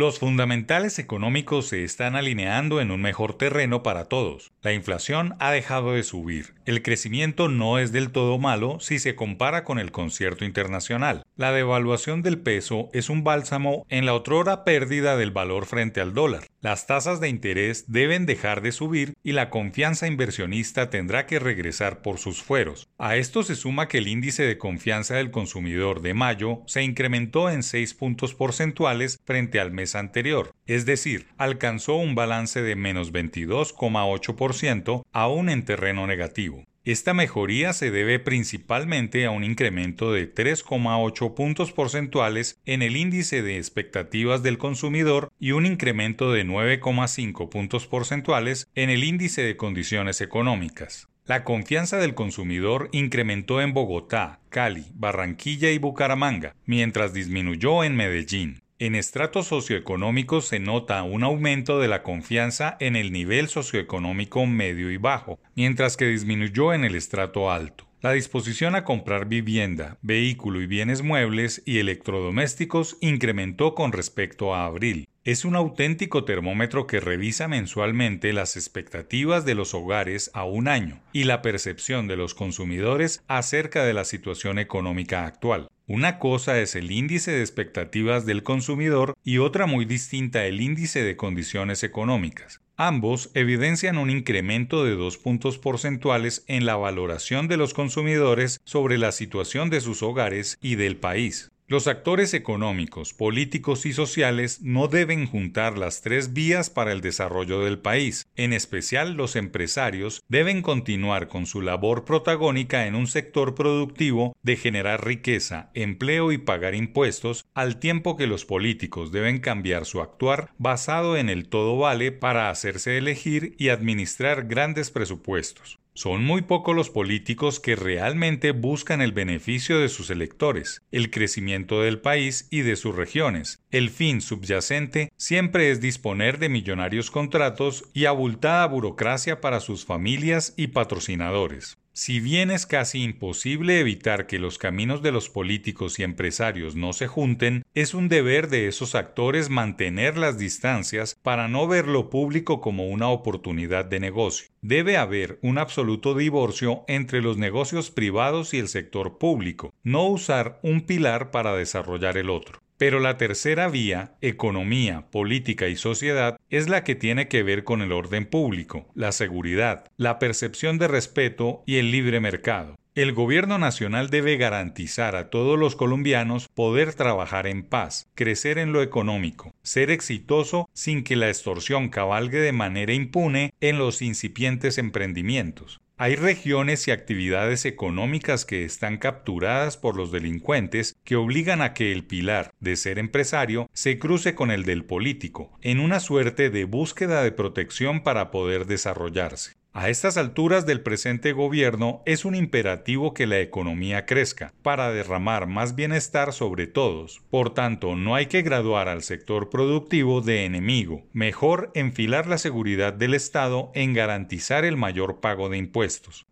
Los fundamentales económicos se están alineando en un mejor terreno para todos. La inflación ha dejado de subir. El crecimiento no es del todo malo si se compara con el concierto internacional. La devaluación del peso es un bálsamo en la otrora pérdida del valor frente al dólar. Las tasas de interés deben dejar de subir y la confianza inversionista tendrá que regresar por sus fueros. A esto se suma que el índice de confianza del consumidor de mayo se incrementó en 6 puntos porcentuales frente al mes anterior, es decir, alcanzó un balance de menos 22,8% aún en terreno negativo. Esta mejoría se debe principalmente a un incremento de 3,8 puntos porcentuales en el índice de expectativas del consumidor y un incremento de 9,5 puntos porcentuales en el índice de condiciones económicas. La confianza del consumidor incrementó en Bogotá, Cali, Barranquilla y Bucaramanga, mientras disminuyó en Medellín. En estratos socioeconómicos se nota un aumento de la confianza en el nivel socioeconómico medio y bajo, mientras que disminuyó en el estrato alto. La disposición a comprar vivienda, vehículo y bienes muebles y electrodomésticos incrementó con respecto a abril. Es un auténtico termómetro que revisa mensualmente las expectativas de los hogares a un año y la percepción de los consumidores acerca de la situación económica actual. Una cosa es el índice de expectativas del consumidor y otra muy distinta el índice de condiciones económicas. Ambos evidencian un incremento de dos puntos porcentuales en la valoración de los consumidores sobre la situación de sus hogares y del país. Los actores económicos, políticos y sociales no deben juntar las tres vías para el desarrollo del país. En especial los empresarios deben continuar con su labor protagónica en un sector productivo de generar riqueza, empleo y pagar impuestos, al tiempo que los políticos deben cambiar su actuar basado en el todo vale para hacerse elegir y administrar grandes presupuestos. Son muy pocos los políticos que realmente buscan el beneficio de sus electores, el crecimiento del país y de sus regiones. El fin subyacente siempre es disponer de millonarios contratos y abultada burocracia para sus familias y patrocinadores. Si bien es casi imposible evitar que los caminos de los políticos y empresarios no se junten, es un deber de esos actores mantener las distancias para no ver lo público como una oportunidad de negocio. Debe haber un absoluto divorcio entre los negocios privados y el sector público, no usar un pilar para desarrollar el otro. Pero la tercera vía, economía, política y sociedad, es la que tiene que ver con el orden público, la seguridad, la percepción de respeto y el libre mercado. El gobierno nacional debe garantizar a todos los colombianos poder trabajar en paz, crecer en lo económico, ser exitoso sin que la extorsión cabalgue de manera impune en los incipientes emprendimientos. Hay regiones y actividades económicas que están capturadas por los delincuentes que obligan a que el pilar de ser empresario se cruce con el del político, en una suerte de búsqueda de protección para poder desarrollarse. A estas alturas del presente gobierno es un imperativo que la economía crezca, para derramar más bienestar sobre todos. Por tanto, no hay que graduar al sector productivo de enemigo. Mejor enfilar la seguridad del Estado en garantizar el mayor pago de impuestos.